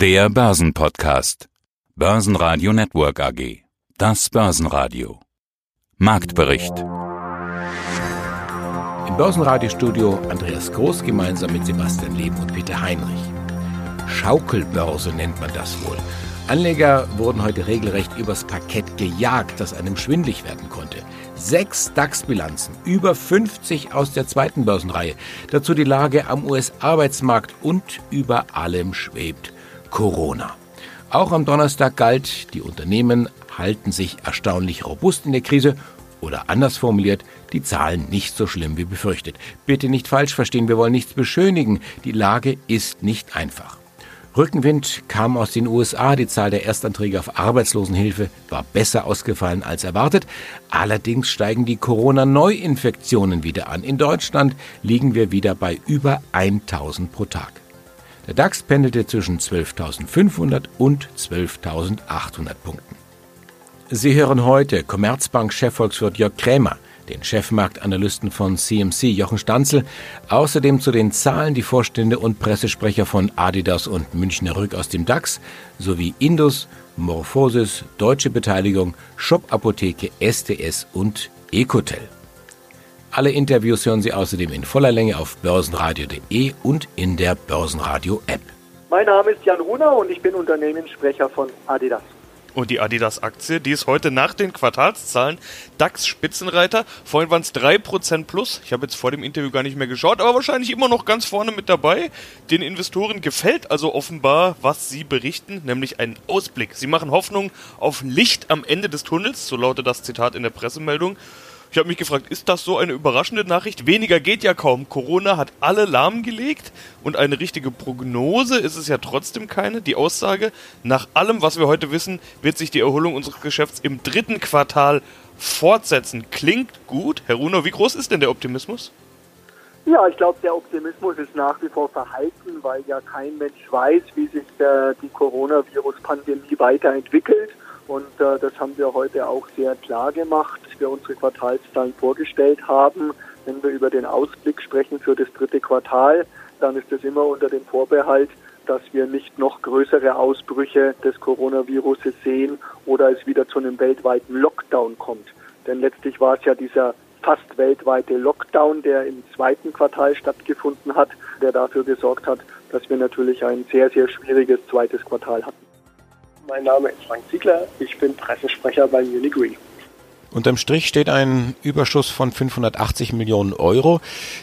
Der Börsenpodcast. Börsenradio Network AG. Das Börsenradio. Marktbericht. Im Börsenradiostudio Andreas Groß gemeinsam mit Sebastian Leben und Peter Heinrich. Schaukelbörse nennt man das wohl. Anleger wurden heute regelrecht übers Parkett gejagt, das einem schwindlig werden konnte. Sechs DAX-Bilanzen, über 50 aus der zweiten Börsenreihe. Dazu die Lage am US-Arbeitsmarkt und über allem schwebt Corona. Auch am Donnerstag galt, die Unternehmen halten sich erstaunlich robust in der Krise oder anders formuliert, die Zahlen nicht so schlimm wie befürchtet. Bitte nicht falsch verstehen, wir wollen nichts beschönigen. Die Lage ist nicht einfach. Rückenwind kam aus den USA. Die Zahl der Erstanträge auf Arbeitslosenhilfe war besser ausgefallen als erwartet. Allerdings steigen die Corona-Neuinfektionen wieder an. In Deutschland liegen wir wieder bei über 1000 pro Tag. Der DAX pendelte zwischen 12.500 und 12.800 Punkten. Sie hören heute Commerzbank-Chefvolkswirt Jörg Krämer den Chefmarktanalysten von CMC Jochen Stanzel, außerdem zu den Zahlen die Vorstände und Pressesprecher von Adidas und Münchner Rück aus dem DAX sowie Indus, Morphosis, Deutsche Beteiligung, Shop Apotheke, STS und Ecotel. Alle Interviews hören Sie außerdem in voller Länge auf börsenradio.de und in der Börsenradio App. Mein Name ist Jan Runer und ich bin Unternehmenssprecher von Adidas. Und die Adidas-Aktie, die ist heute nach den Quartalszahlen DAX-Spitzenreiter. Vorhin waren es 3% plus. Ich habe jetzt vor dem Interview gar nicht mehr geschaut, aber wahrscheinlich immer noch ganz vorne mit dabei. Den Investoren gefällt also offenbar, was sie berichten, nämlich ein Ausblick. Sie machen Hoffnung auf Licht am Ende des Tunnels, so lautet das Zitat in der Pressemeldung. Ich habe mich gefragt, ist das so eine überraschende Nachricht? Weniger geht ja kaum. Corona hat alle lahmgelegt und eine richtige Prognose ist es ja trotzdem keine. Die Aussage, nach allem, was wir heute wissen, wird sich die Erholung unseres Geschäfts im dritten Quartal fortsetzen. Klingt gut. Herr Runo, wie groß ist denn der Optimismus? Ja, ich glaube, der Optimismus ist nach wie vor verhalten, weil ja kein Mensch weiß, wie sich der, die Coronavirus-Pandemie weiterentwickelt. Und äh, das haben wir heute auch sehr klar gemacht, als wir unsere Quartalszahlen vorgestellt haben. Wenn wir über den Ausblick sprechen für das dritte Quartal, dann ist das immer unter dem Vorbehalt, dass wir nicht noch größere Ausbrüche des Coronaviruses sehen oder es wieder zu einem weltweiten Lockdown kommt. Denn letztlich war es ja dieser fast weltweite Lockdown, der im zweiten Quartal stattgefunden hat, der dafür gesorgt hat, dass wir natürlich ein sehr, sehr schwieriges zweites Quartal hatten. Mein Name ist Frank Ziegler, ich bin Pressesprecher bei Munich Re. Unterm Strich steht ein Überschuss von 580 Millionen Euro.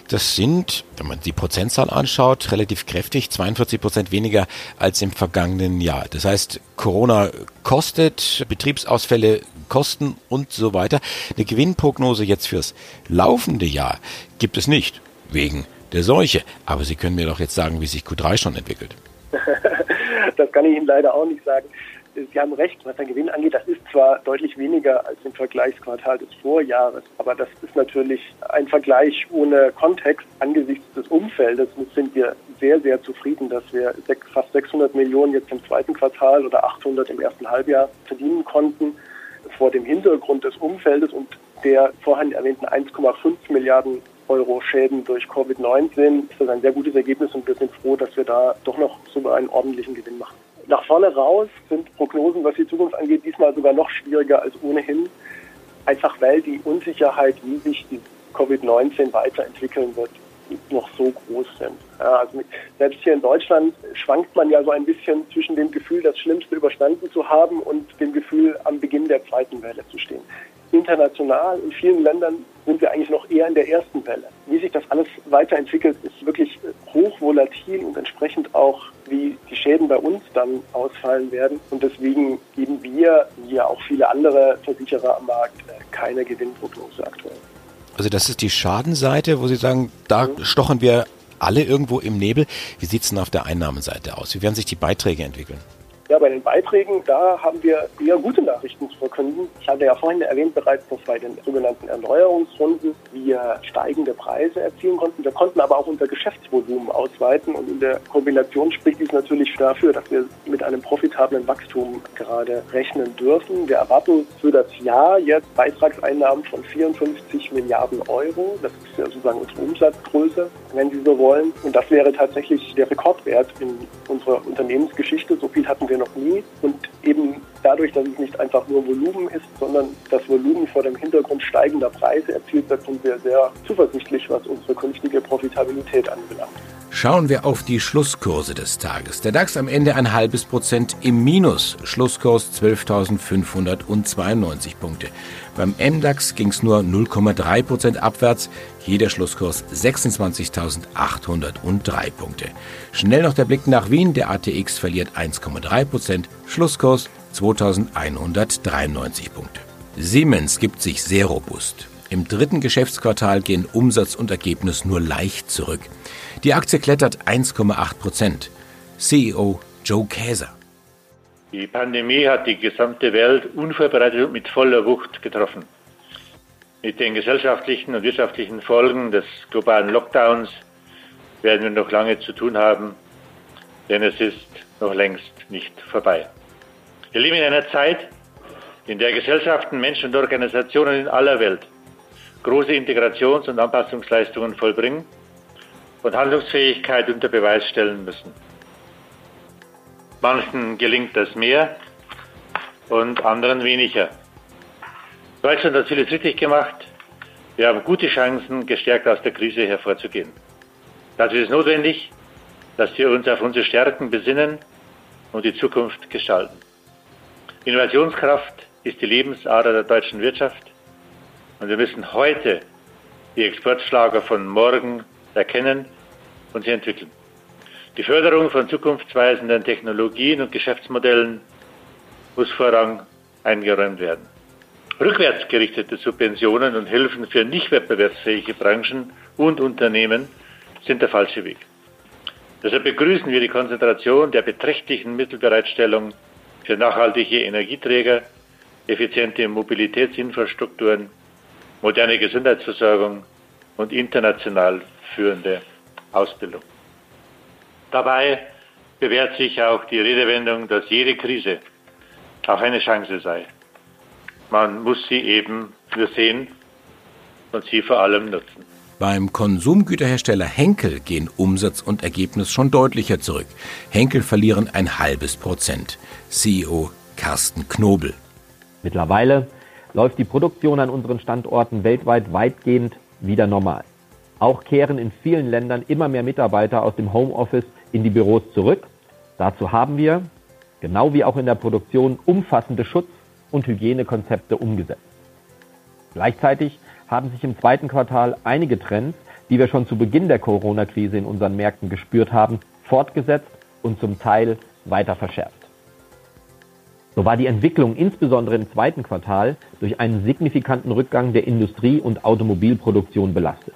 Das sind, wenn man die Prozentzahl anschaut, relativ kräftig, 42 Prozent weniger als im vergangenen Jahr. Das heißt, Corona kostet, Betriebsausfälle kosten und so weiter. Eine Gewinnprognose jetzt fürs laufende Jahr gibt es nicht, wegen der Seuche. Aber Sie können mir doch jetzt sagen, wie sich Q3 schon entwickelt. das kann ich Ihnen leider auch nicht sagen. Sie haben recht, was den Gewinn angeht, das ist zwar deutlich weniger als im Vergleichsquartal des Vorjahres, aber das ist natürlich ein Vergleich ohne Kontext angesichts des Umfeldes. Und sind wir sehr, sehr zufrieden, dass wir fast 600 Millionen jetzt im zweiten Quartal oder 800 im ersten Halbjahr verdienen konnten. Vor dem Hintergrund des Umfeldes und der vorhin erwähnten 1,5 Milliarden Euro Schäden durch Covid-19 ist das ein sehr gutes Ergebnis und wir sind froh, dass wir da doch noch so einen ordentlichen Gewinn machen. Nach vorne raus sind Prognosen, was die Zukunft angeht, diesmal sogar noch schwieriger als ohnehin. Einfach weil die Unsicherheit, wie sich die Covid-19 weiterentwickeln wird, noch so groß sind. Ja, also selbst hier in Deutschland schwankt man ja so ein bisschen zwischen dem Gefühl, das Schlimmste überstanden zu haben und dem Gefühl, am Beginn der zweiten Welle zu stehen international in vielen Ländern sind wir eigentlich noch eher in der ersten Welle. Wie sich das alles weiterentwickelt, ist wirklich hochvolatil und entsprechend auch, wie die Schäden bei uns dann ausfallen werden. Und deswegen geben wir, wie ja auch viele andere Versicherer am Markt, keine Gewinnprognose aktuell. Also das ist die Schadenseite, wo Sie sagen, da mhm. stochen wir alle irgendwo im Nebel. Wie sieht es denn auf der Einnahmenseite aus? Wie werden sich die Beiträge entwickeln? Ja, bei den Beiträgen, da haben wir eher gute Nachrichten zu verkünden. Ich hatte ja vorhin erwähnt bereits, dass bei den sogenannten Erneuerungsrunden wir steigende Preise erzielen konnten. Wir konnten aber auch unser Geschäftsvolumen ausweiten und in der Kombination spricht dies natürlich dafür, dass wir mit einem profitablen Wachstum gerade rechnen dürfen. Wir erwarten für das Jahr jetzt Beitragseinnahmen von 54 Milliarden Euro. Das ist ja sozusagen unsere Umsatzgröße, wenn Sie so wollen. Und das wäre tatsächlich der Rekordwert in unserer Unternehmensgeschichte. So viel hatten wir noch nie. Und eben dadurch, dass es nicht einfach nur Volumen ist, sondern das Volumen vor dem Hintergrund steigender Preise erzielt wird, sind wir sehr zuversichtlich, was unsere künftige Profitabilität anbelangt. Schauen wir auf die Schlusskurse des Tages. Der DAX am Ende ein halbes Prozent im Minus. Schlusskurs 12.592 Punkte. Beim MDAX ging es nur 0,3 Prozent abwärts. Hier der Schlusskurs 26.803 Punkte. Schnell noch der Blick nach Wien. Der ATX verliert 1,3 Prozent. Schlusskurs 2.193 Punkte. Siemens gibt sich sehr robust. Im dritten Geschäftsquartal gehen Umsatz und Ergebnis nur leicht zurück. Die Aktie klettert 1,8 Prozent. CEO Joe Käser. Die Pandemie hat die gesamte Welt unvorbereitet und mit voller Wucht getroffen. Mit den gesellschaftlichen und wirtschaftlichen Folgen des globalen Lockdowns werden wir noch lange zu tun haben, denn es ist noch längst nicht vorbei. Wir leben in einer Zeit, in der Gesellschaften, Menschen und Organisationen in aller Welt große Integrations- und Anpassungsleistungen vollbringen und Handlungsfähigkeit unter Beweis stellen müssen. Manchen gelingt das mehr und anderen weniger. Deutschland hat vieles richtig gemacht. Wir haben gute Chancen, gestärkt aus der Krise hervorzugehen. Dazu ist notwendig, dass wir uns auf unsere Stärken besinnen und die Zukunft gestalten. Innovationskraft ist die Lebensader der deutschen Wirtschaft und wir müssen heute die Exportschlager von morgen erkennen und sie entwickeln. Die Förderung von zukunftsweisenden Technologien und Geschäftsmodellen muss Vorrang eingeräumt werden. Rückwärtsgerichtete Subventionen und Hilfen für nicht wettbewerbsfähige Branchen und Unternehmen sind der falsche Weg. Deshalb begrüßen wir die Konzentration der beträchtlichen Mittelbereitstellung für nachhaltige Energieträger, effiziente Mobilitätsinfrastrukturen, moderne Gesundheitsversorgung und international führende Ausbildung. Dabei bewährt sich auch die Redewendung, dass jede Krise auch eine Chance sei. Man muss sie eben nur sehen und sie vor allem nutzen. Beim Konsumgüterhersteller Henkel gehen Umsatz und Ergebnis schon deutlicher zurück. Henkel verlieren ein halbes Prozent. CEO Carsten Knobel. Mittlerweile läuft die Produktion an unseren Standorten weltweit weitgehend wieder normal. Auch kehren in vielen Ländern immer mehr Mitarbeiter aus dem Homeoffice in die Büros zurück. Dazu haben wir, genau wie auch in der Produktion, umfassende Schutz- und Hygienekonzepte umgesetzt. Gleichzeitig haben sich im zweiten Quartal einige Trends, die wir schon zu Beginn der Corona-Krise in unseren Märkten gespürt haben, fortgesetzt und zum Teil weiter verschärft. So war die Entwicklung insbesondere im zweiten Quartal durch einen signifikanten Rückgang der Industrie- und Automobilproduktion belastet.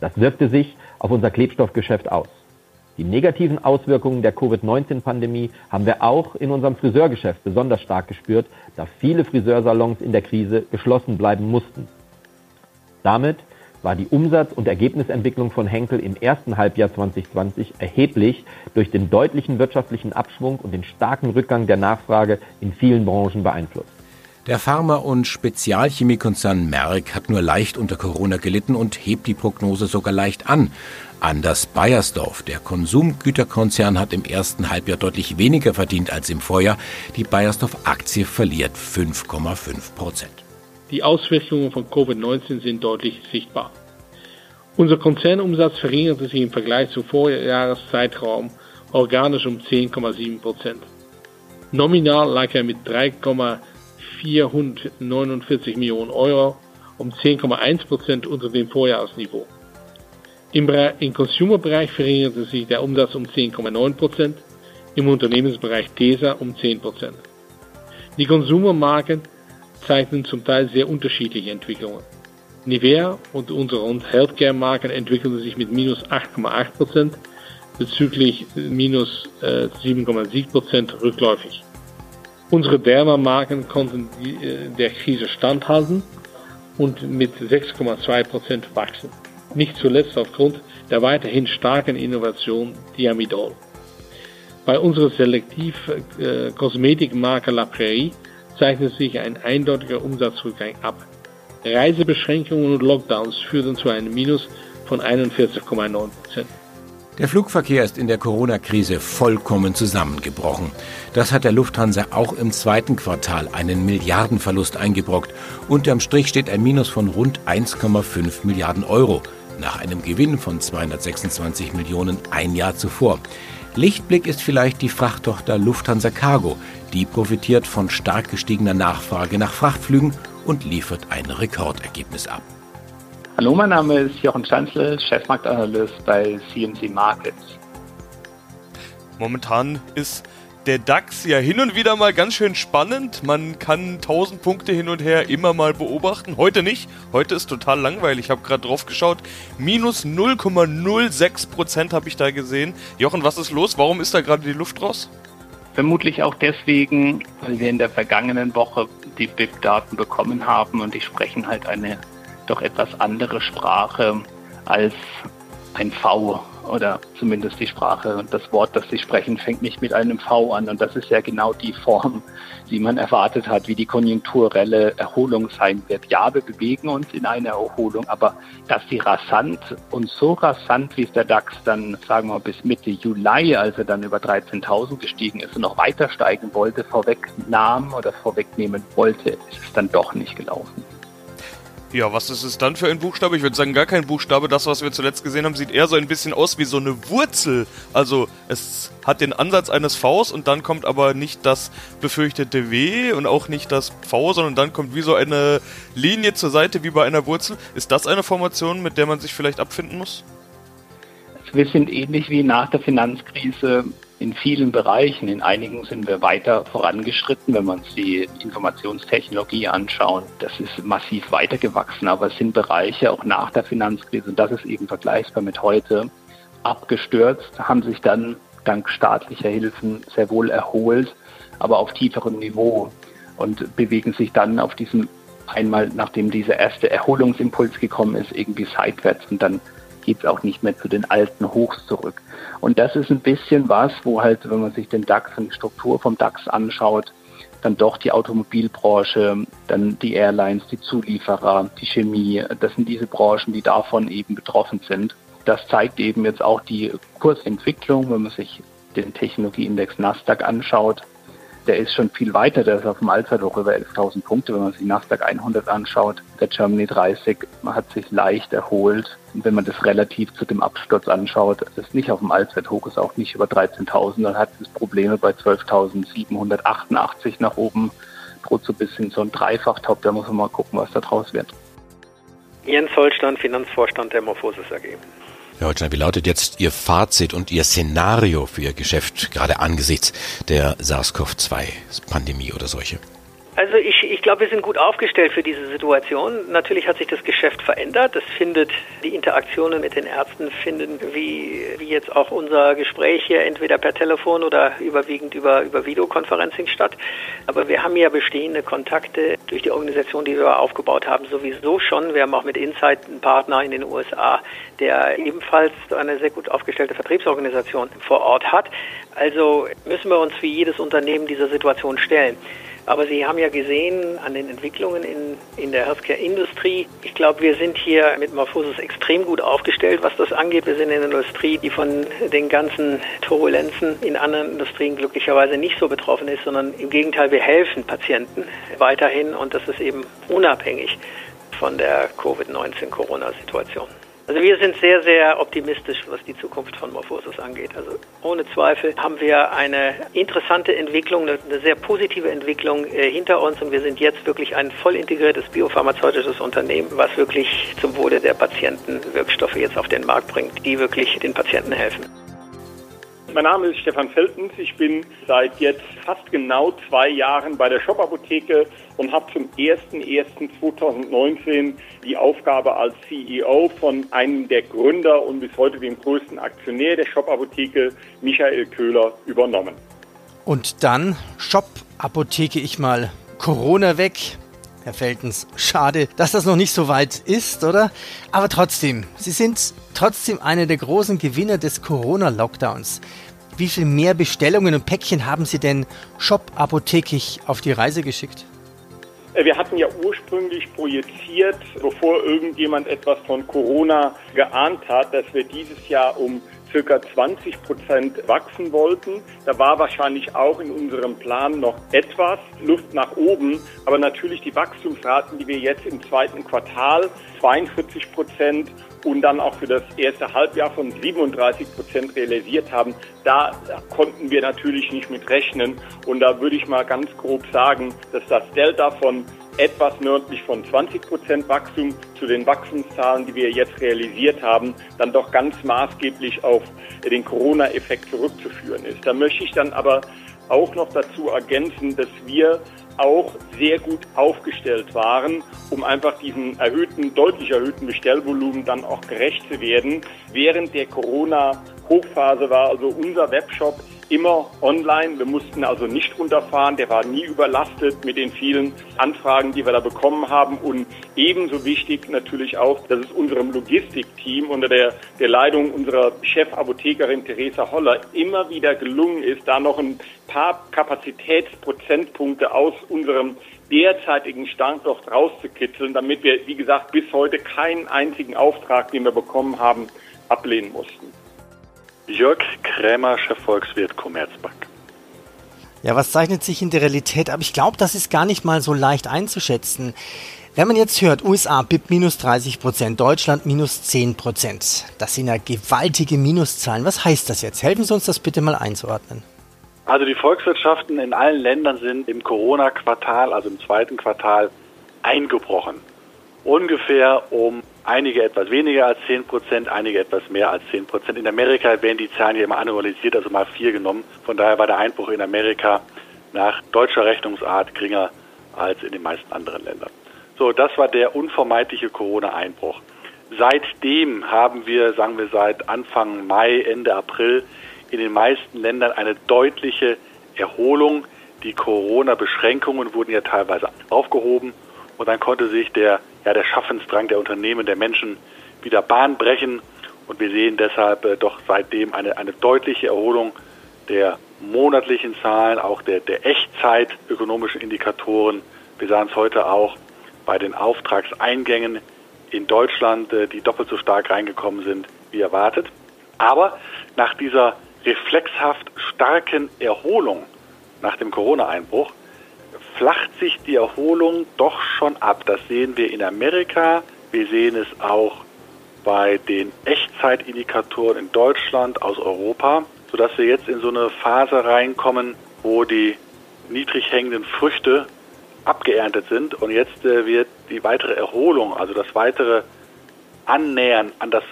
Das wirkte sich auf unser Klebstoffgeschäft aus. Die negativen Auswirkungen der Covid-19-Pandemie haben wir auch in unserem Friseurgeschäft besonders stark gespürt, da viele Friseursalons in der Krise geschlossen bleiben mussten. Damit war die Umsatz- und Ergebnisentwicklung von Henkel im ersten Halbjahr 2020 erheblich durch den deutlichen wirtschaftlichen Abschwung und den starken Rückgang der Nachfrage in vielen Branchen beeinflusst. Der Pharma- und Spezialchemiekonzern Merck hat nur leicht unter Corona gelitten und hebt die Prognose sogar leicht an. Anders Bayersdorf, der Konsumgüterkonzern, hat im ersten Halbjahr deutlich weniger verdient als im Vorjahr. Die Bayersdorf-Aktie verliert 5,5 Prozent. Die Auswirkungen von Covid-19 sind deutlich sichtbar. Unser Konzernumsatz verringerte sich im Vergleich zum Vorjahreszeitraum organisch um 10,7 Prozent. Nominal lag er mit 3,449 Millionen Euro um 10,1 Prozent unter dem Vorjahresniveau. Im, Im Consumer-Bereich verringerte sich der Umsatz um 10,9 Prozent, im Unternehmensbereich DESA um 10 Prozent. Die Konsumermarken zeichnen zum Teil sehr unterschiedliche Entwicklungen. Nivea und unsere Healthcare-Marken entwickelten sich mit minus 8,8%, bezüglich minus 7,7% rückläufig. Unsere Derma-Marken konnten der Krise standhalten und mit 6,2% wachsen. Nicht zuletzt aufgrund der weiterhin starken Innovation Diamidol. Bei unserer Selektiv-Kosmetikmarke La Prairie zeichnet sich ein eindeutiger Umsatzrückgang ab. Reisebeschränkungen und Lockdowns führten zu einem Minus von 41,9% Der Flugverkehr ist in der Corona-Krise vollkommen zusammengebrochen. Das hat der Lufthansa auch im zweiten Quartal einen Milliardenverlust eingebrockt. Unterm Strich steht ein Minus von rund 1,5 Milliarden Euro nach einem Gewinn von 226 Millionen ein Jahr zuvor. Lichtblick ist vielleicht die Frachttochter Lufthansa Cargo. Die profitiert von stark gestiegener Nachfrage nach Frachtflügen und liefert ein Rekordergebnis ab. Hallo, mein Name ist Jochen Schanzl, Chefmarktanalyst bei CMC Markets. Momentan ist der DAX ja hin und wieder mal ganz schön spannend. Man kann 1000 Punkte hin und her immer mal beobachten. Heute nicht. Heute ist total langweilig. Ich habe gerade drauf geschaut. Minus 0,06% habe ich da gesehen. Jochen, was ist los? Warum ist da gerade die Luft raus? Vermutlich auch deswegen, weil wir in der vergangenen Woche die BIP-Daten bekommen haben und die sprechen halt eine doch etwas andere Sprache als ein V oder zumindest die Sprache und das Wort, das sie sprechen, fängt nicht mit einem V an. Und das ist ja genau die Form, die man erwartet hat, wie die konjunkturelle Erholung sein wird. Ja, wir bewegen uns in eine Erholung, aber dass die rasant und so rasant, wie es der DAX dann, sagen wir mal, bis Mitte Juli, als er dann über 13.000 gestiegen ist und noch weiter steigen wollte, vorwegnahm oder vorwegnehmen wollte, ist es dann doch nicht gelaufen. Ja, was ist es dann für ein Buchstabe? Ich würde sagen, gar kein Buchstabe. Das, was wir zuletzt gesehen haben, sieht eher so ein bisschen aus wie so eine Wurzel. Also es hat den Ansatz eines Vs und dann kommt aber nicht das befürchtete W und auch nicht das V, sondern dann kommt wie so eine Linie zur Seite wie bei einer Wurzel. Ist das eine Formation, mit der man sich vielleicht abfinden muss? Wir sind ähnlich wie nach der Finanzkrise in vielen Bereichen. In einigen sind wir weiter vorangeschritten, wenn wir uns die Informationstechnologie anschauen. Das ist massiv weitergewachsen, aber es sind Bereiche auch nach der Finanzkrise, und das ist eben vergleichbar mit heute, abgestürzt, haben sich dann dank staatlicher Hilfen sehr wohl erholt, aber auf tieferem Niveau und bewegen sich dann auf diesem einmal, nachdem dieser erste Erholungsimpuls gekommen ist, irgendwie seitwärts und dann geht es auch nicht mehr zu den alten Hochs zurück. Und das ist ein bisschen was, wo halt, wenn man sich den DAX und die Struktur vom DAX anschaut, dann doch die Automobilbranche, dann die Airlines, die Zulieferer, die Chemie, das sind diese Branchen, die davon eben betroffen sind. Das zeigt eben jetzt auch die Kursentwicklung, wenn man sich den Technologieindex Nasdaq anschaut der ist schon viel weiter, der ist auf dem Allzeithoch über 11.000 Punkte, wenn man sich Nasdaq 100 anschaut. Der Germany 30 hat sich leicht erholt. Und wenn man das relativ zu dem Absturz anschaut, ist nicht auf dem Allzeithoch, ist auch nicht über 13.000, dann hat es Probleme bei 12.788 nach oben, droht so ein bisschen so ein Dreifachtop, da muss man mal gucken, was da draus wird. Jens Holstein, Finanzvorstand der Morphosis AG. Herr Holstein, wie lautet jetzt Ihr Fazit und Ihr Szenario für Ihr Geschäft, gerade angesichts der SARS-CoV-2-Pandemie oder solche? Also ich, ich glaube, wir sind gut aufgestellt für diese Situation. Natürlich hat sich das Geschäft verändert. Es findet die Interaktionen mit den Ärzten finden wie, wie jetzt auch unser Gespräch hier entweder per Telefon oder überwiegend über, über Videokonferencing statt. Aber wir haben ja bestehende Kontakte durch die Organisation, die wir aufgebaut haben, sowieso schon. Wir haben auch mit Insight einen Partner in den USA, der ebenfalls eine sehr gut aufgestellte Vertriebsorganisation vor Ort hat. Also müssen wir uns wie jedes Unternehmen dieser Situation stellen. Aber Sie haben ja gesehen an den Entwicklungen in, in der Healthcare-Industrie, ich glaube, wir sind hier mit Morphosis extrem gut aufgestellt, was das angeht. Wir sind in einer Industrie, die von den ganzen Turbulenzen in anderen Industrien glücklicherweise nicht so betroffen ist, sondern im Gegenteil, wir helfen Patienten weiterhin und das ist eben unabhängig von der Covid-19-Corona-Situation. Also wir sind sehr, sehr optimistisch, was die Zukunft von Morphosis angeht. Also ohne Zweifel haben wir eine interessante Entwicklung, eine, sehr positive Entwicklung äh, hinter uns und wir sind jetzt wirklich ein voll integriertes biopharmazeutisches Unternehmen, was wirklich zum Wohle der Patienten Wirkstoffe jetzt auf den Markt bringt, die wirklich den Patienten helfen. Mein Name ist Stefan Feltens. Ich bin seit jetzt fast genau zwei Jahren bei der Shop-Apotheke und habe zum 01.01.2019 die Aufgabe als CEO von einem der Gründer und bis heute dem größten Aktionär der Shop-Apotheke, Michael Köhler, übernommen. Und dann Shop-Apotheke ich mal Corona weg. Herr Feltens, schade, dass das noch nicht so weit ist, oder? Aber trotzdem, Sie sind trotzdem einer der großen Gewinner des Corona-Lockdowns. Wie viel mehr Bestellungen und Päckchen haben Sie denn Shop-apothekig auf die Reise geschickt? Äh, wir hatten ja ursprünglich projiziert, bevor irgendjemand etwas von Corona geahnt hat, dass wir dieses Jahr um circa 20 Prozent wachsen wollten. Da war wahrscheinlich auch in unserem Plan noch etwas Luft nach oben. Aber natürlich die Wachstumsraten, die wir jetzt im zweiten Quartal 42 Prozent und dann auch für das erste Halbjahr von 37 Prozent realisiert haben, da konnten wir natürlich nicht mit rechnen. Und da würde ich mal ganz grob sagen, dass das Delta von etwas nördlich von 20 Prozent Wachstum zu den Wachstumszahlen, die wir jetzt realisiert haben, dann doch ganz maßgeblich auf den Corona-Effekt zurückzuführen ist. Da möchte ich dann aber auch noch dazu ergänzen, dass wir auch sehr gut aufgestellt waren, um einfach diesen erhöhten, deutlich erhöhten Bestellvolumen dann auch gerecht zu werden. Während der Corona-Hochphase war also unser Webshop immer online. Wir mussten also nicht runterfahren. Der war nie überlastet mit den vielen Anfragen, die wir da bekommen haben. Und ebenso wichtig natürlich auch, dass es unserem Logistikteam unter der, der Leitung unserer Chefapothekerin Theresa Holler immer wieder gelungen ist, da noch ein paar Kapazitätsprozentpunkte aus unserem derzeitigen Standort rauszukitzeln, damit wir, wie gesagt, bis heute keinen einzigen Auftrag, den wir bekommen haben, ablehnen mussten. Jörg Krämer, Chefvolkswirt Commerzbank. Ja, was zeichnet sich in der Realität ab? Ich glaube, das ist gar nicht mal so leicht einzuschätzen. Wenn man jetzt hört, USA BIP minus 30 Prozent, Deutschland minus 10 Prozent, das sind ja gewaltige Minuszahlen. Was heißt das jetzt? Helfen Sie uns das bitte mal einzuordnen. Also die Volkswirtschaften in allen Ländern sind im Corona-Quartal, also im zweiten Quartal, eingebrochen. Ungefähr um einige etwas weniger als 10 Prozent, einige etwas mehr als 10 Prozent. In Amerika werden die Zahlen ja immer annualisiert, also mal vier genommen. Von daher war der Einbruch in Amerika nach deutscher Rechnungsart geringer als in den meisten anderen Ländern. So, das war der unvermeidliche Corona-Einbruch. Seitdem haben wir, sagen wir seit Anfang Mai, Ende April in den meisten Ländern eine deutliche Erholung. Die Corona-Beschränkungen wurden ja teilweise aufgehoben und dann konnte sich der ja, der Schaffensdrang der Unternehmen, der Menschen wieder Bahn brechen. Und wir sehen deshalb äh, doch seitdem eine, eine deutliche Erholung der monatlichen Zahlen, auch der, der Echtzeit ökonomischen Indikatoren. Wir sahen es heute auch bei den Auftragseingängen in Deutschland, äh, die doppelt so stark reingekommen sind wie erwartet. Aber nach dieser reflexhaft starken Erholung nach dem Corona-Einbruch flacht sich die Erholung doch schon ab. Das sehen wir in Amerika, wir sehen es auch bei den Echtzeitindikatoren in Deutschland, aus Europa, sodass wir jetzt in so eine Phase reinkommen, wo die niedrig hängenden Früchte abgeerntet sind und jetzt äh, wird die weitere Erholung, also das weitere Annähern an das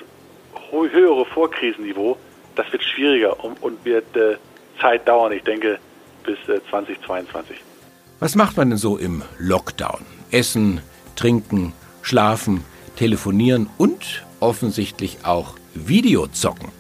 höhere Vorkrisenniveau, das wird schwieriger und, wird äh, Zeit dauern, ich denke bis äh, 2022. Was macht man denn so im Lockdown? Essen, trinken, schlafen, telefonieren und offensichtlich auch Videozocken.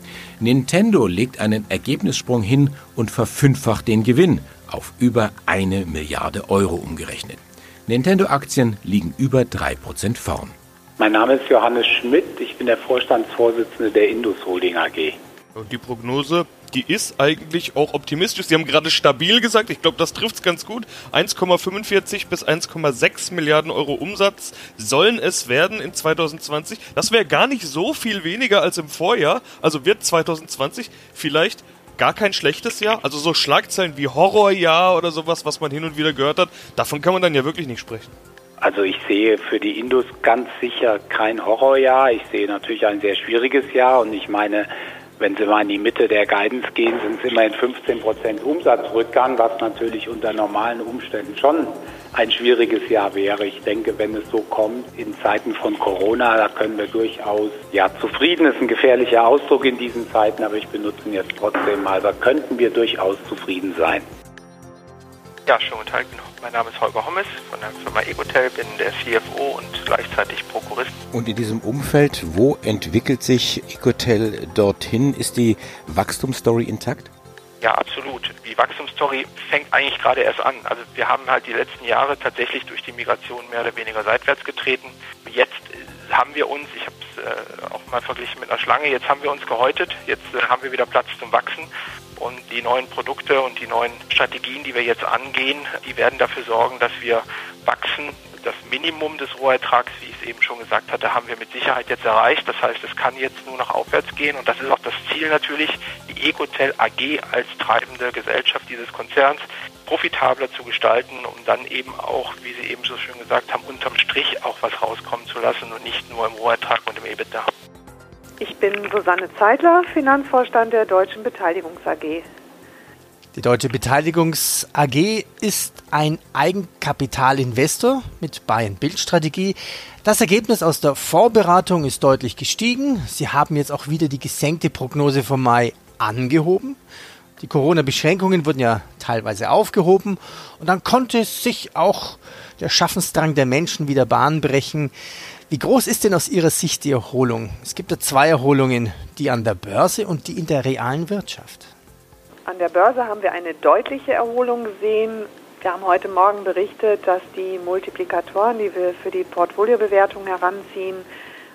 Nintendo legt einen Ergebnissprung hin und verfünffacht den Gewinn auf über eine Milliarde Euro umgerechnet. Nintendo-Aktien liegen über 3% vorn. Mein Name ist Johannes Schmidt, ich bin der Vorstandsvorsitzende der Indus Holding AG. Und die Prognose die ist eigentlich auch optimistisch. Sie haben gerade stabil gesagt, ich glaube, das trifft es ganz gut. 1,45 bis 1,6 Milliarden Euro Umsatz sollen es werden in 2020. Das wäre gar nicht so viel weniger als im Vorjahr. Also wird 2020 vielleicht gar kein schlechtes Jahr. Also so Schlagzeilen wie Horrorjahr oder sowas, was man hin und wieder gehört hat, davon kann man dann ja wirklich nicht sprechen. Also ich sehe für die Indus ganz sicher kein Horrorjahr. Ich sehe natürlich ein sehr schwieriges Jahr und ich meine, Wenn Sie mal in die Mitte der Guidance gehen, sind es immerhin 15 Prozent Umsatzrückgang, was natürlich unter normalen Umständen schon ein schwieriges Jahr wäre. Ich denke, wenn es so kommt in Zeiten von Corona, da können wir durchaus, ja, zufrieden ist ein gefährlicher Ausdruck in diesen Zeiten, aber ich benutze ihn jetzt trotzdem mal, da könnten wir durchaus zufrieden sein. Ja, schönen guten Tag. Mein Name ist Holger Hommes von der Firma Egotel, bin der CFO und gleichzeitig Prokurist. Und in diesem Umfeld, wo entwickelt sich Ecotel dorthin? Ist die Wachstumsstory intakt? Ja, absolut. Die Wachstumsstory fängt eigentlich gerade erst an. Also wir haben halt die letzten Jahre tatsächlich durch die Migration mehr oder weniger seitwärts getreten. Jetzt haben wir uns, ich habe es äh, auch mal verglichen mit einer Schlange, jetzt haben wir uns gehäutet, jetzt äh, haben wir wieder Platz zum Wachsen und die neuen Produkte und die neuen Strategien, die wir jetzt angehen, die werden dafür sorgen, dass wir wachsen. Das Minimum des Rohertrags, wie ich es eben schon gesagt hatte, haben wir mit Sicherheit jetzt erreicht. Das heißt, es kann jetzt nur noch aufwärts gehen und das ist auch das Ziel natürlich, die Ecotel AG als treibende Gesellschaft dieses Konzerns profitabler zu gestalten, um dann eben auch, wie Sie eben so schön gesagt haben, unterm Strich auch was rauskommen zu lassen und nicht nur im Rohertrag und im EBITDA. Ich bin Susanne Zeitler, Finanzvorstand der Deutschen Beteiligungs AG. Die Deutsche Beteiligungs AG ist ein Eigenkapitalinvestor mit Buy-and-Build-Strategie. Das Ergebnis aus der Vorberatung ist deutlich gestiegen. Sie haben jetzt auch wieder die gesenkte Prognose vom Mai angehoben. Die Corona-Beschränkungen wurden ja teilweise aufgehoben und dann konnte sich auch der Schaffensdrang der Menschen wieder Bahn brechen. Wie groß ist denn aus Ihrer Sicht die Erholung? Es gibt ja zwei Erholungen, die an der Börse und die in der realen Wirtschaft. An der Börse haben wir eine deutliche Erholung gesehen. Wir haben heute Morgen berichtet, dass die Multiplikatoren, die wir für die Portfoliobewertung heranziehen,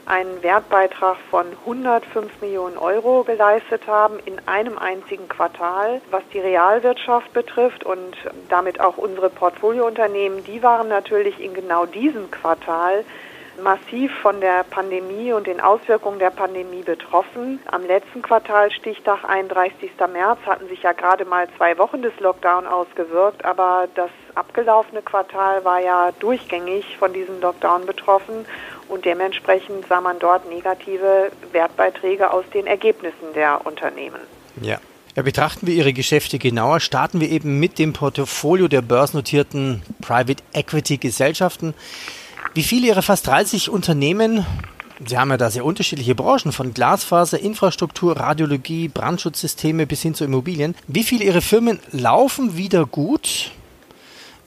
einen Wertbeitrag von 105 Millionen Euro geleistet haben in einem einzigen Quartal. Was die Realwirtschaft betrifft und damit auch unsere Portfoliounternehmen, die waren natürlich in genau diesem Quartal massiv von der Pandemie und den Auswirkungen der Pandemie betroffen. Am letzten Quartal, Stichtag 31. März, hatten sich ja gerade mal zwei Wochen des Lockdown ausgewirkt, aber das abgelaufene Quartal war ja durchgängig von diesem Lockdown betroffen und dementsprechend sah man dort negative Wertbeiträge aus den Ergebnissen der Unternehmen. Ja. Ja, betrachten wir Ihre Geschäfte genauer, starten wir eben mit dem Portfolio der börsennotierten Private Equity Gesellschaften. Wie viele Ihrer fast 30 Unternehmen, Sie haben ja da sehr unterschiedliche Branchen, von Glasfaser, Infrastruktur, Radiologie, Brandschutzsysteme bis hin zu Immobilien, wie viele Ihrer Firmen laufen wieder gut?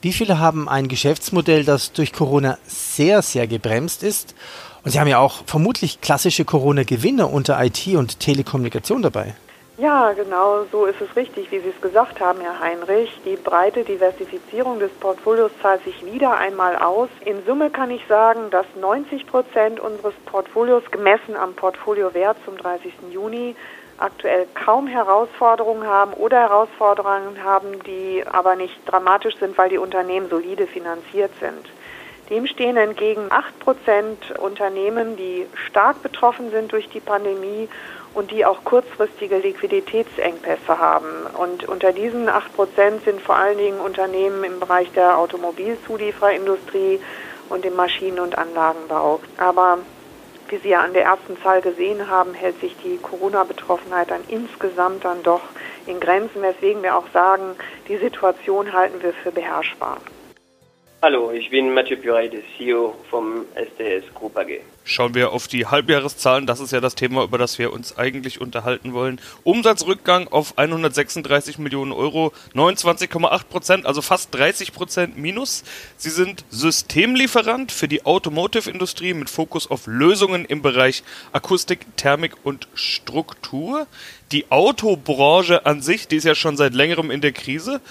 Wie viele haben ein Geschäftsmodell, das durch Corona sehr, sehr gebremst ist? Und Sie haben ja auch vermutlich klassische Corona-Gewinner unter IT und Telekommunikation dabei. Ja, genau so ist es richtig, wie Sie es gesagt haben, Herr Heinrich. Die breite Diversifizierung des Portfolios zahlt sich wieder einmal aus. In Summe kann ich sagen, dass 90 Prozent unseres Portfolios gemessen am Portfoliowert zum 30. Juni aktuell kaum Herausforderungen haben oder Herausforderungen haben, die aber nicht dramatisch sind, weil die Unternehmen solide finanziert sind. Dem stehen entgegen 8 Prozent Unternehmen, die stark betroffen sind durch die Pandemie und die auch kurzfristige Liquiditätsengpässe haben. Und unter diesen 8 Prozent sind vor allen Dingen Unternehmen im Bereich der Automobilzulieferindustrie und im Maschinen- und Anlagenbau. Aber wie Sie ja an der ersten Zahl gesehen haben, hält sich die Corona-Betroffenheit dann insgesamt dann doch in Grenzen, weswegen wir auch sagen, die Situation halten wir für beherrschbar. Hallo, ich bin Mathieu der CEO vom SDS Group AG. Schauen wir auf die Halbjahreszahlen, das ist ja das Thema, über das wir uns eigentlich unterhalten wollen. Umsatzrückgang auf 136 Millionen Euro, 29,8 Prozent, also fast 30 Prozent minus. Sie sind Systemlieferant für die Automotive-Industrie mit Fokus auf Lösungen im Bereich Akustik, Thermik und Struktur. Die Autobranche an sich, die ist ja schon seit längerem in der Krise.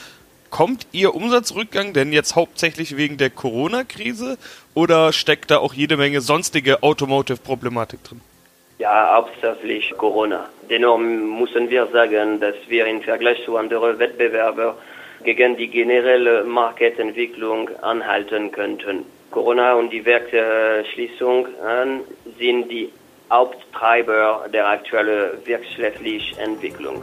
Kommt Ihr Umsatzrückgang denn jetzt hauptsächlich wegen der Corona-Krise oder steckt da auch jede Menge sonstige Automotive-Problematik drin? Ja, hauptsächlich Corona. Dennoch müssen wir sagen, dass wir im Vergleich zu anderen Wettbewerbern gegen die generelle Marktentwicklung anhalten könnten. Corona und die Werksschließung sind die Haupttreiber der aktuellen wirtschaftlichen Entwicklung.